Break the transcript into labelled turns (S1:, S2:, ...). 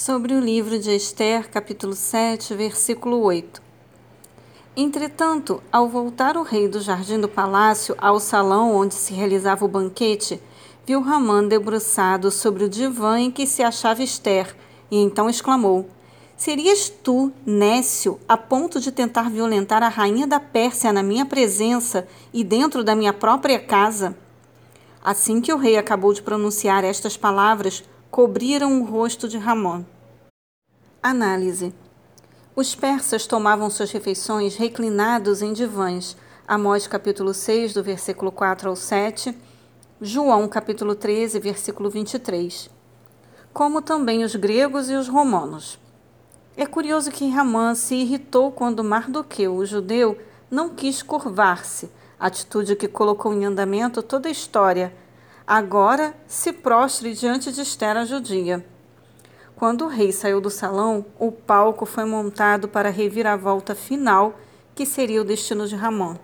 S1: sobre o livro de Esther, capítulo 7, versículo 8. Entretanto, ao voltar o rei do jardim do palácio ao salão onde se realizava o banquete, viu Ramã debruçado sobre o divã em que se achava Esther, e então exclamou: Serias tu, Nécio, a ponto de tentar violentar a rainha da Pérsia na minha presença e dentro da minha própria casa? Assim que o rei acabou de pronunciar estas palavras, cobriram o rosto de Ramon. Análise: Os persas tomavam suas refeições reclinados em divãs. Amós capítulo 6, do versículo 4 ao 7, João capítulo 13, versículo 23. Como também os gregos e os romanos. É curioso que Ramã se irritou quando Mardoqueu, o judeu, não quis curvar-se, atitude que colocou em andamento toda a história Agora se prostre diante de Esther a judia. Quando o rei saiu do salão, o palco foi montado para a reviravolta final, que seria o destino de Ramon.